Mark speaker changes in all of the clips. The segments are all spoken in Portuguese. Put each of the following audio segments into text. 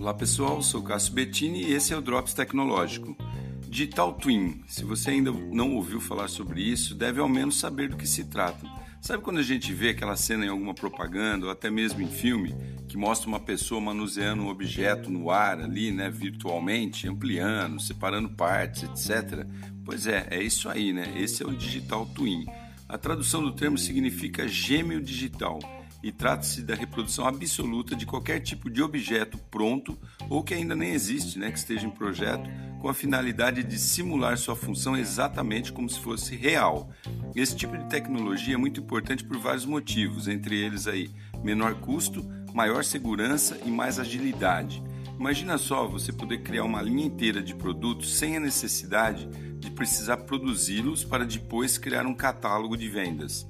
Speaker 1: Olá pessoal, sou Cássio Bettini e esse é o Drops Tecnológico. Digital Twin, se você ainda não ouviu falar sobre isso, deve ao menos saber do que se trata. Sabe quando a gente vê aquela cena em alguma propaganda ou até mesmo em filme que mostra uma pessoa manuseando um objeto no ar ali, né, virtualmente, ampliando, separando partes, etc. Pois é, é isso aí, né? Esse é o Digital Twin. A tradução do termo significa gêmeo digital e trata-se da reprodução absoluta de qualquer tipo de objeto pronto ou que ainda nem existe, né, que esteja em projeto, com a finalidade de simular sua função exatamente como se fosse real. Esse tipo de tecnologia é muito importante por vários motivos, entre eles aí menor custo, maior segurança e mais agilidade. Imagina só você poder criar uma linha inteira de produtos sem a necessidade de precisar produzi-los para depois criar um catálogo de vendas.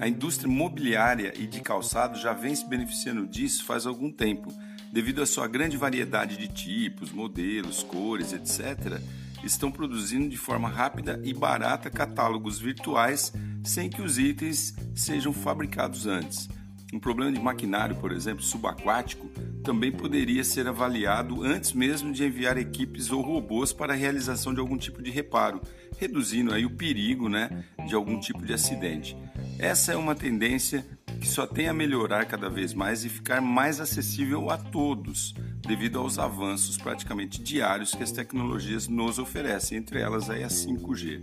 Speaker 1: A indústria mobiliária e de calçado já vem se beneficiando disso faz algum tempo, devido à sua grande variedade de tipos, modelos, cores, etc. Estão produzindo de forma rápida e barata catálogos virtuais sem que os itens sejam fabricados antes. Um problema de maquinário, por exemplo, subaquático, também poderia ser avaliado antes mesmo de enviar equipes ou robôs para a realização de algum tipo de reparo, reduzindo aí o perigo né, de algum tipo de acidente. Essa é uma tendência que só tem a melhorar cada vez mais e ficar mais acessível a todos, devido aos avanços praticamente diários que as tecnologias nos oferecem, entre elas aí a 5G.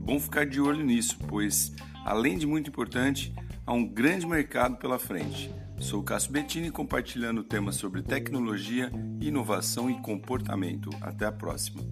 Speaker 1: Bom ficar de olho nisso, pois, além de muito importante, há um grande mercado pela frente. Sou Cássio Bettini compartilhando temas sobre tecnologia, inovação e comportamento. Até a próxima.